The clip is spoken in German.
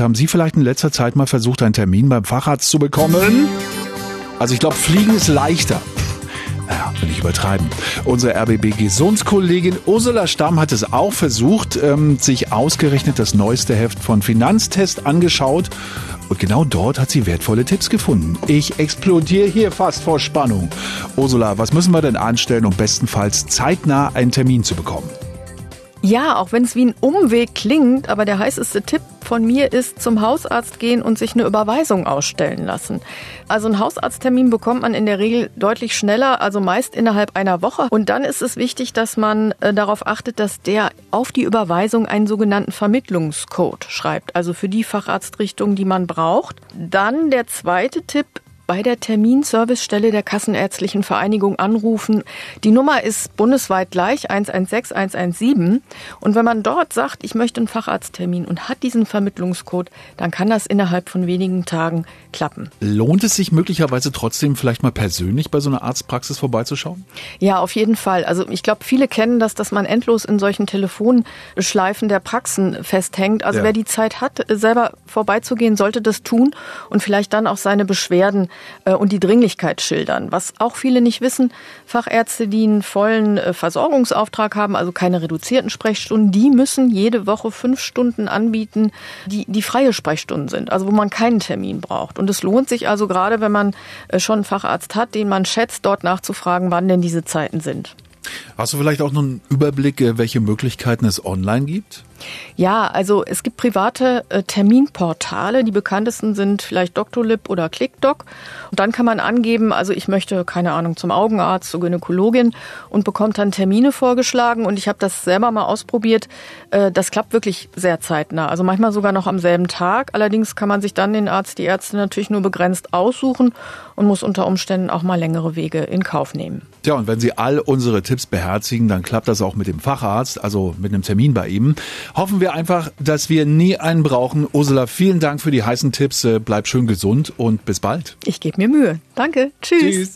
Haben Sie vielleicht in letzter Zeit mal versucht, einen Termin beim Facharzt zu bekommen? Also ich glaube, Fliegen ist leichter. Naja, will ich übertreiben. Unsere RBB-Gesundskollegin Ursula Stamm hat es auch versucht, ähm, sich ausgerechnet das neueste Heft von Finanztest angeschaut. Und genau dort hat sie wertvolle Tipps gefunden. Ich explodiere hier fast vor Spannung. Ursula, was müssen wir denn anstellen, um bestenfalls zeitnah einen Termin zu bekommen? Ja, auch wenn es wie ein Umweg klingt, aber der heißeste Tipp von mir ist, zum Hausarzt gehen und sich eine Überweisung ausstellen lassen. Also einen Hausarzttermin bekommt man in der Regel deutlich schneller, also meist innerhalb einer Woche. Und dann ist es wichtig, dass man äh, darauf achtet, dass der auf die Überweisung einen sogenannten Vermittlungscode schreibt, also für die Facharztrichtung, die man braucht. Dann der zweite Tipp bei der Terminservicestelle der Kassenärztlichen Vereinigung anrufen. Die Nummer ist bundesweit gleich 116 117 und wenn man dort sagt, ich möchte einen Facharzttermin und hat diesen Vermittlungscode, dann kann das innerhalb von wenigen Tagen klappen. Lohnt es sich möglicherweise trotzdem vielleicht mal persönlich bei so einer Arztpraxis vorbeizuschauen? Ja, auf jeden Fall. Also ich glaube, viele kennen das, dass man endlos in solchen Telefonschleifen der Praxen festhängt. Also ja. wer die Zeit hat, selber vorbeizugehen, sollte das tun und vielleicht dann auch seine Beschwerden und die Dringlichkeit schildern. Was auch viele nicht wissen, Fachärzte, die einen vollen äh, Versorgungsauftrag haben, also keine reduzierten Sprechstunden, die müssen jede Woche fünf Stunden anbieten, die, die freie Sprechstunden sind, also wo man keinen Termin braucht. Und es lohnt sich also gerade, wenn man äh, schon einen Facharzt hat, den man schätzt, dort nachzufragen, wann denn diese Zeiten sind. Hast du vielleicht auch noch einen Überblick, welche Möglichkeiten es online gibt? Ja, also es gibt private äh, Terminportale. Die bekanntesten sind vielleicht Doctolib oder ClickDoc. Und dann kann man angeben, also ich möchte, keine Ahnung, zum Augenarzt, zur Gynäkologin und bekommt dann Termine vorgeschlagen. Und ich habe das selber mal ausprobiert. Äh, das klappt wirklich sehr zeitnah. Also manchmal sogar noch am selben Tag. Allerdings kann man sich dann den Arzt, die Ärzte natürlich nur begrenzt aussuchen und muss unter Umständen auch mal längere Wege in Kauf nehmen. Ja, und wenn Sie all unsere Tipps beherzigen, dann klappt das auch mit dem Facharzt, also mit einem Termin bei ihm. Hoffen wir einfach, dass wir nie einen brauchen. Ursula, vielen Dank für die heißen Tipps. Bleib schön gesund und bis bald. Ich gebe mir Mühe. Danke. Tschüss. Tschüss.